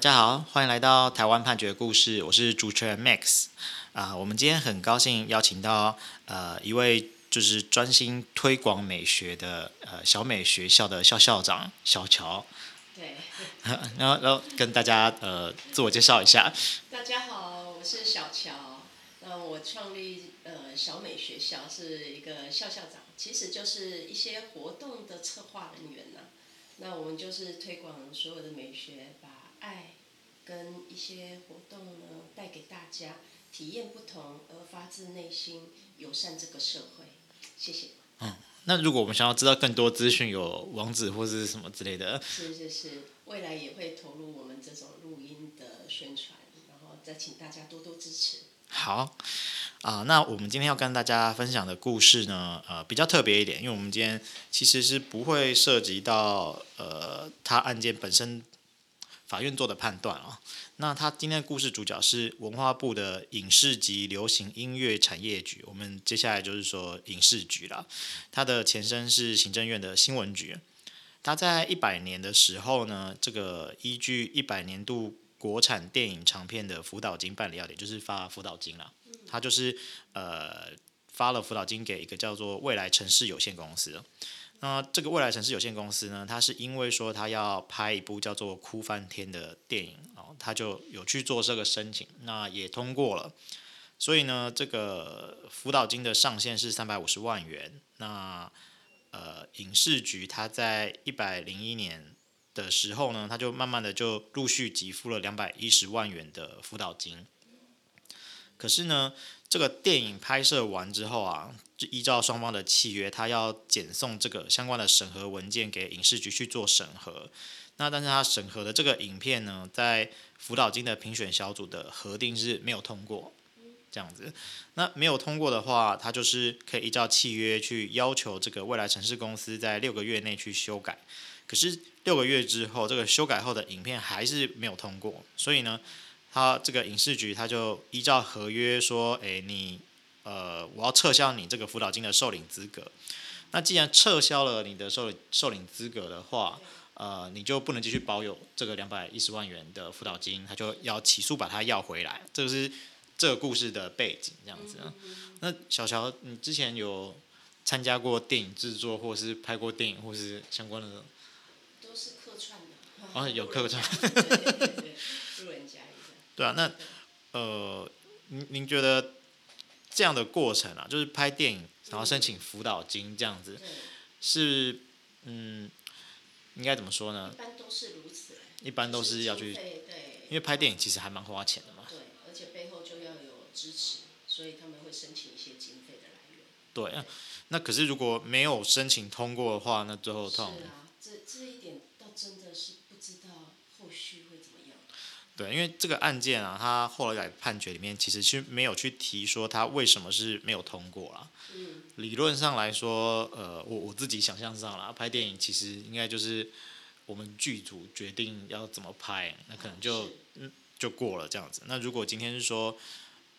大家好，欢迎来到台湾判决故事，我是主持人 Max 啊、呃。我们今天很高兴邀请到呃一位就是专心推广美学的呃小美学校的校校长小乔。对。然后然后跟大家呃自我介绍一下。大家好，我是小乔。那我创立呃小美学校是一个校校长，其实就是一些活动的策划人员呢、啊。那我们就是推广所有的美学吧。爱跟一些活动呢，带给大家体验不同而发自内心友善这个社会。谢谢。嗯，那如果我们想要知道更多资讯，有网址或是什么之类的？是是是，未来也会投入我们这种录音的宣传，然后再请大家多多支持。好，啊、呃，那我们今天要跟大家分享的故事呢，呃，比较特别一点，因为我们今天其实是不会涉及到呃，他案件本身。法院做的判断啊，那他今天的故事主角是文化部的影视及流行音乐产业局，我们接下来就是说影视局了，它的前身是行政院的新闻局。他在一百年的时候呢，这个依据一百年度国产电影长片的辅导金办理要点，就是发辅导金了。他就是呃发了辅导金给一个叫做未来城市有限公司。那这个未来城市有限公司呢，它是因为说他要拍一部叫做《哭翻天》的电影哦，他就有去做这个申请，那也通过了。所以呢，这个辅导金的上限是三百五十万元。那呃，影视局他在一百零一年的时候呢，他就慢慢的就陆续给付了两百一十万元的辅导金。可是呢，这个电影拍摄完之后啊，就依照双方的契约，他要检送这个相关的审核文件给影视局去做审核。那但是他审核的这个影片呢，在辅导金的评选小组的核定是没有通过，这样子。那没有通过的话，他就是可以依照契约去要求这个未来城市公司在六个月内去修改。可是六个月之后，这个修改后的影片还是没有通过，所以呢，他这个影视局他就依照合约说，哎，你呃，我要撤销你这个辅导金的受领资格。那既然撤销了你的受受领资格的话，呃，你就不能继续保有这个两百一十万元的辅导金，他就要起诉把它要回来。这个是这个故事的背景，这样子。那小乔，你之前有参加过电影制作，或是拍过电影，或是相关的？都是客串的。哦，有客串。对啊，那呃，您您觉得这样的过程啊，就是拍电影然后申请辅导金这样子，是嗯，应该怎么说呢？一般都是如此。一般都是要去，对因为拍电影其实还蛮花钱的嘛。对，而且背后就要有支持，所以他们会申请一些经费的来源。对啊，那可是如果没有申请通过的话，那最后痛。是啊，这这一点倒真的是不知道后续会怎么样。对，因为这个案件啊，他后来在判决里面其实是没有去提说他为什么是没有通过啦。嗯。理论上来说，呃，我我自己想象上啦，拍电影其实应该就是我们剧组决定要怎么拍，那可能就嗯就过了这样子。那如果今天是说，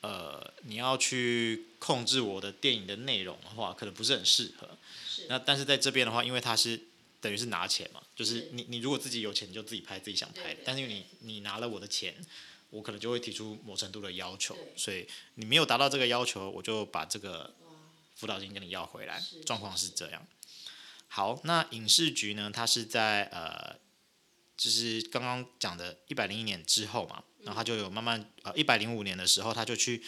呃，你要去控制我的电影的内容的话，可能不是很适合。是。那但是在这边的话，因为他是。等于是拿钱嘛，就是你你如果自己有钱，你就自己拍自己想拍但是因为你你拿了我的钱，我可能就会提出某程度的要求，所以你没有达到这个要求，我就把这个辅导金跟你要回来。状况是这样。好，那影视局呢，它是在呃，就是刚刚讲的一百零一年之后嘛，然后他就有慢慢呃一百零五年的时候，他就去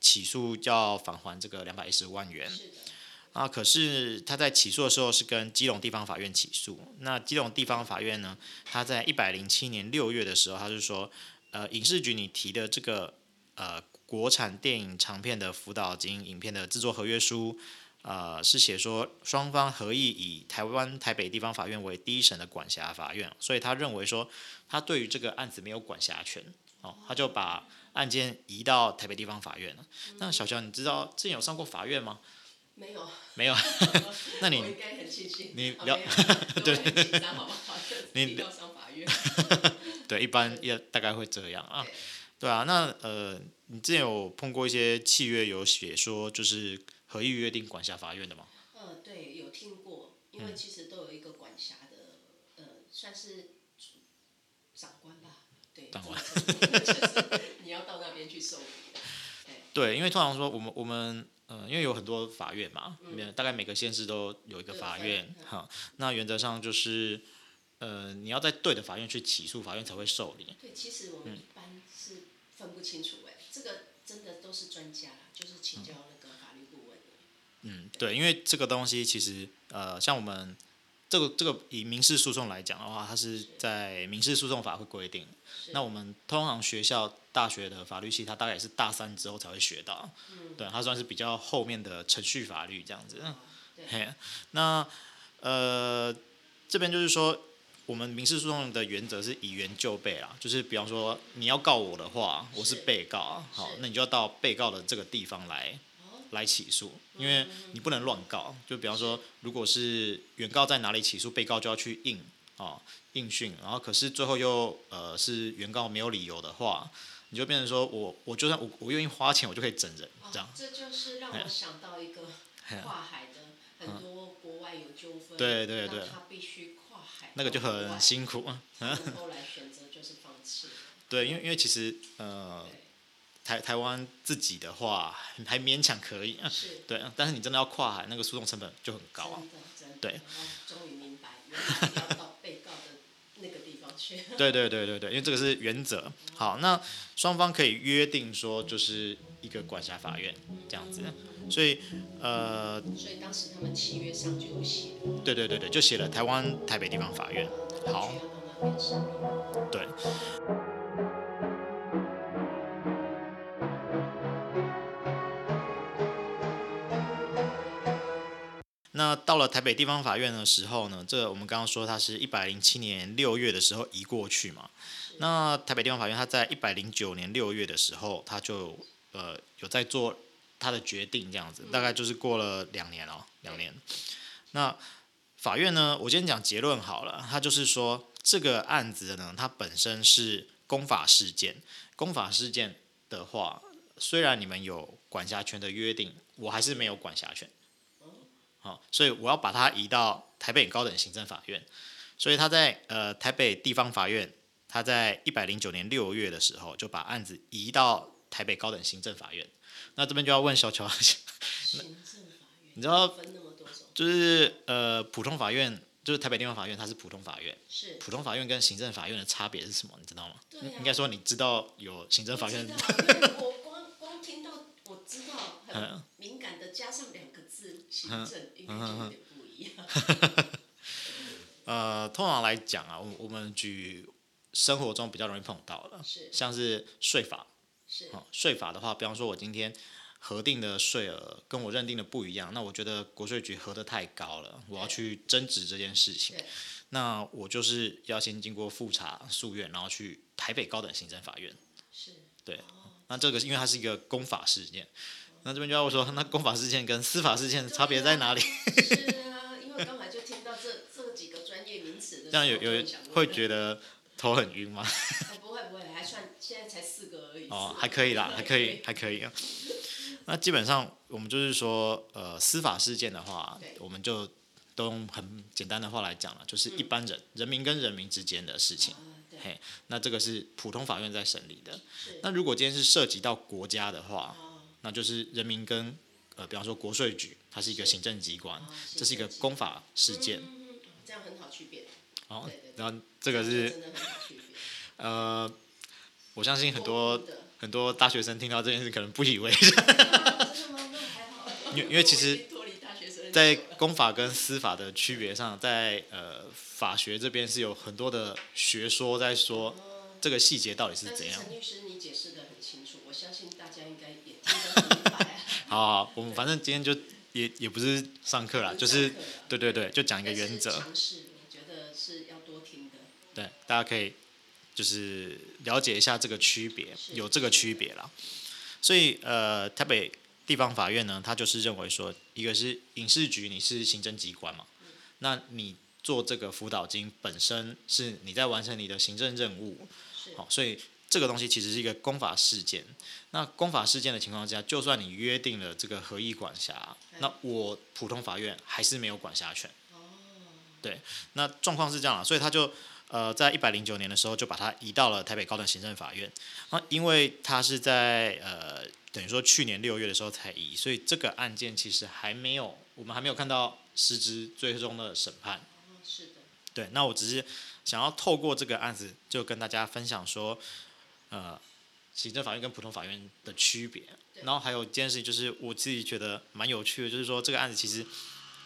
起诉，要返还这个两百一十万元。啊，可是他在起诉的时候是跟基隆地方法院起诉。那基隆地方法院呢，他在一百零七年六月的时候，他就说，呃，影视局你提的这个呃国产电影长片的辅导金影片的制作合约书，呃，是写说双方合意以台湾台北地方法院为第一审的管辖法院，所以他认为说他对于这个案子没有管辖权，哦，他就把案件移到台北地方法院了。那小乔，你知道之前有上过法院吗？没有，没有，那你应该很庆幸，你了，对，你上法院，对，一般也大概会这样啊，对。啊，那呃，你之前有碰过一些契约有写说就是合意约定管辖法院的吗？呃，对，有听过，因为其实都有一个管辖的，呃，算是长官吧。对，长官。就是你要到那边去受理。对，因为通常说我们我们呃，因为有很多法院嘛，嗯、大概每个县市都有一个法院，哈、嗯，那原则上就是呃，你要在对的法院去起诉，法院才会受理。对，其实我们一般是分不清楚哎，嗯、这个真的都是专家，就是请教那个法律顾问。嗯，对，因为这个东西其实呃，像我们。这个这个以民事诉讼来讲的话，它是在民事诉讼法会规定。那我们通常学校大学的法律系，它大概也是大三之后才会学到。嗯、对，它算是比较后面的程序法律这样子。哦、嘿，那呃这边就是说，我们民事诉讼的原则是以原就被啦，就是比方说你要告我的话，我是被告，好，那你就要到被告的这个地方来。来起诉，因为你不能乱告。就比方说，如果是原告在哪里起诉，被告就要去应啊应讯。然后可是最后又呃是原告没有理由的话，你就变成说我我就算我我愿意花钱，我就可以整人这样。这就是让我想到一个跨海的很多国外有纠纷，对对对，他必须跨海，那个就很辛苦。后来选择就是放弃。对，因为因为其实呃。台台湾自己的话还勉强可以，是对，但是你真的要跨海，那个诉讼成本就很高啊。对。终于明白，要到被告的那个地方去。对对对对对，因为这个是原则。好，那双方可以约定说，就是一个管辖法院这样子。所以呃。所以当时他们契约上就有写。对对对对，就写了台湾台北地方法院。好。对。那到了台北地方法院的时候呢，这、我们刚刚说它是一百零七年六月的时候移过去嘛。那台北地方法院它在一百零九年六月的时候，它就呃有在做它的决定这样子，大概就是过了两年哦，两年。那法院呢，我今天讲结论好了，它就是说这个案子呢，它本身是公法事件，公法事件的话，虽然你们有管辖权的约定，我还是没有管辖权。好，所以我要把它移到台北高等行政法院。所以他在呃台北地方法院，他在一百零九年六月的时候就把案子移到台北高等行政法院。那这边就要问小乔，行政法院，你知道分那么多种？就是呃普通法院，就是台北地方法院，它是普通法院。是。普通法院跟行政法院的差别是什么？你知道吗？对啊。应该说你知道有行政法院。我光光听到我知道很敏感的加上两个。行政应该就有点不一样。呃，通常来讲啊，我我们举生活中比较容易碰到的，是像是税法。是。税法的话，比方说我今天核定的税额跟我认定的不一样，那我觉得国税局核的太高了，我要去争执这件事情。那我就是要先经过复查诉愿，然后去台北高等行政法院。是。对。那这个因为它是一个公法事件。那这边就要说，那公法事件跟司法事件差别在哪里？是啊，因为刚才就听到这这几个专业名词的，这样有有会觉得头很晕吗？不会不会，还算现在才四个而已。哦，还可以啦，还可以还可以啊。那基本上我们就是说，呃，司法事件的话，我们就都用很简单的话来讲了，就是一般人人民跟人民之间的事情。嘿，那这个是普通法院在审理的。那如果今天是涉及到国家的话，那就是人民跟呃，比方说国税局，它是一个行政机关，这是一个公法事件。这样很好区别。哦，然后这个是呃，我相信很多很多大学生听到这件事可能不以为然。因为因为其实，在公法跟司法的区别上，在呃法学这边是有很多的学说在说这个细节到底是怎样。陈律师，你解释的很清楚，我相信大家应该也。好，好，我们反正今天就也也不是上课啦，就是对对对，就讲一个原则。尝试，我觉得是要多听的。对，大家可以就是了解一下这个区别，有这个区别啦。所以呃，台北地方法院呢，他就是认为说，一个是影视局，你是行政机关嘛，那你做这个辅导金本身是你在完成你的行政任务，好，所以。这个东西其实是一个公法事件。那公法事件的情况下，就算你约定了这个合议管辖，那我普通法院还是没有管辖权。对，那状况是这样啊，所以他就呃，在一百零九年的时候就把它移到了台北高等行政法院。那因为它是在呃等于说去年六月的时候才移，所以这个案件其实还没有，我们还没有看到实质最终的审判。是的。对，那我只是想要透过这个案子，就跟大家分享说，呃，行政法院跟普通法院的区别。然后还有一件事情，就是我自己觉得蛮有趣的，就是说这个案子其实，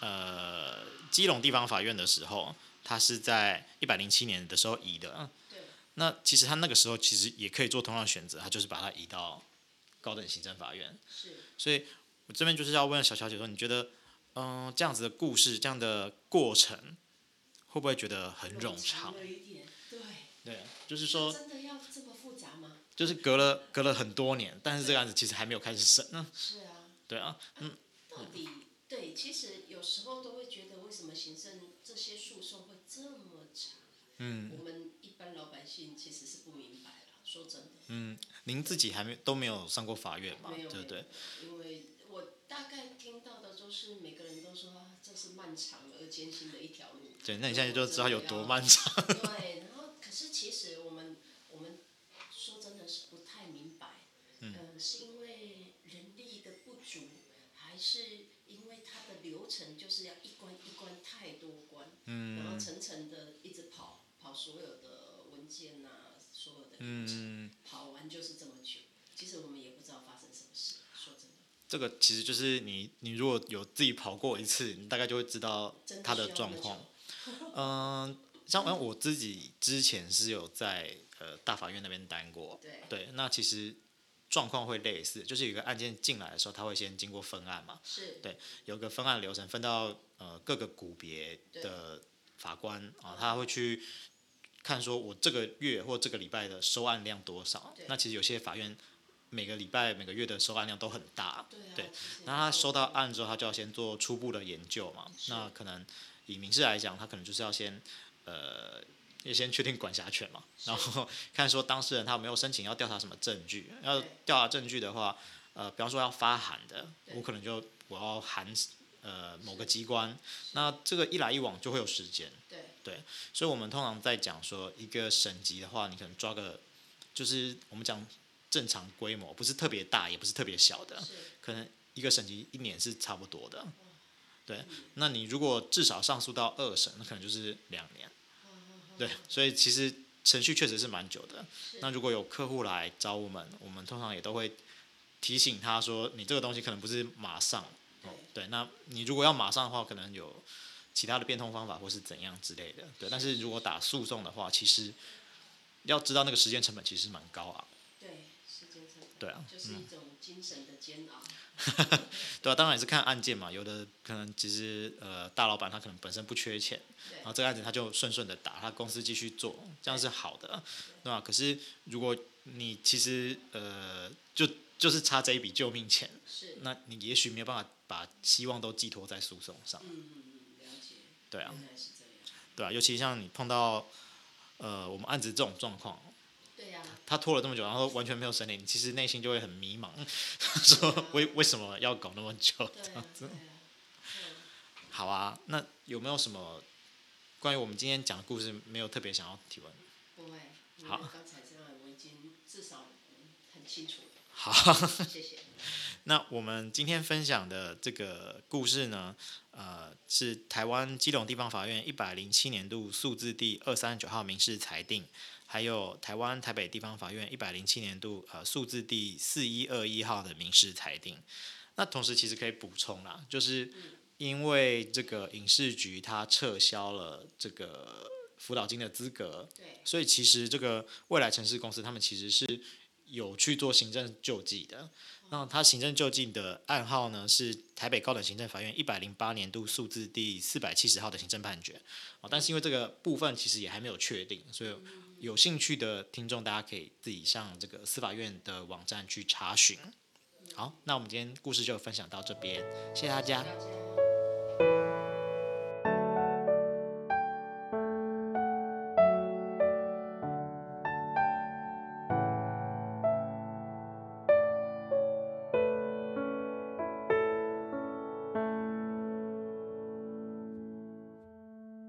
呃，基隆地方法院的时候，他是在一百零七年的时候移的。对。那其实他那个时候其实也可以做同样的选择，他就是把它移到高等行政法院。是。所以我这边就是要问小小姐说，你觉得，嗯、呃，这样子的故事，这样的过程，会不会觉得很冗长？对。对，就是说。真的要这么复杂吗？就是隔了隔了很多年，但是这个案子其实还没有开始审呢。是啊。对啊，嗯。到底对，其实有时候都会觉得，为什么行政这些诉讼会这么长？嗯。我们一般老百姓其实是不明白啦，说真的。嗯，您自己还没都没有上过法院嘛？对不对？因为我大概听到的都是每个人都说，这是漫长而艰辛的一条路。对，那你现在就知道有多漫长。对，然后可是其实我们我们说真的。是不太明白，嗯，是因为人力的不足，还是因为它的流程就是要一关一关太多关，嗯、然后层层的一直跑跑所有的文件啊，所有的流程，嗯、跑完就是这么久。其实我们也不知道发生什么事，说真的。这个其实就是你你如果有自己跑过一次，你大概就会知道它的状况。嗯、呃，像我自己之前是有在呃大法院那边待过，对，对，那其实。状况会类似，就是有一个案件进来的时候，他会先经过分案嘛，是对，有个分案流程，分到呃各个股别的法官啊，他会去看说，我这个月或这个礼拜的收案量多少。那其实有些法院每个礼拜每个月的收案量都很大，对，那他收到案之后，他就要先做初步的研究嘛。那可能以民事来讲，他可能就是要先呃。也先确定管辖权嘛，然后看说当事人他有没有申请要调查什么证据，要调查证据的话，呃，比方说要发函的，我可能就我要函呃某个机关，那这个一来一往就会有时间，对，对，所以我们通常在讲说一个省级的话，你可能抓个就是我们讲正常规模，不是特别大，也不是特别小的，可能一个省级一年是差不多的，对，那你如果至少上诉到二审，那可能就是两年。对，所以其实程序确实是蛮久的。那如果有客户来找我们，我们通常也都会提醒他说，你这个东西可能不是马上。对，那你如果要马上的话，可能有其他的变通方法或是怎样之类的。对，但是如果打诉讼的话，其实要知道那个时间成本其实蛮高啊。对，时间成本。对啊。就是一种精神的煎熬。对啊，当然也是看案件嘛。有的可能其实呃大老板他可能本身不缺钱，然后这个案子他就顺顺的打，他公司继续做，这样是好的，对吧？可是如果你其实呃就就是差这一笔救命钱，是，那你也许没有办法把希望都寄托在诉讼上。嗯嗯了解。对啊。对啊，尤其像你碰到呃我们案子这种状况。他拖了这么久，然后完全没有审理，你其实内心就会很迷茫，说为为什么要搞那么久 这样子？好啊，那有没有什么关于我们今天讲的故事没有特别想要提问？不会。好。刚才这样我已经至少很清楚了。好。谢谢。那我们今天分享的这个故事呢，呃，是台湾基隆地方法院一百零七年度诉字第二三九号民事裁定。还有台湾台北地方法院一百零七年度呃诉字第四一二一号的民事裁定，那同时其实可以补充啦，就是因为这个影视局它撤销了这个辅导金的资格，所以其实这个未来城市公司他们其实是有去做行政救济的。那他行政就近的案号呢是台北高等行政法院一百零八年度数字第四百七十号的行政判决，啊但是因为这个部分其实也还没有确定，所以有兴趣的听众大家可以自己上这个司法院的网站去查询。好，那我们今天故事就分享到这边，谢谢大家。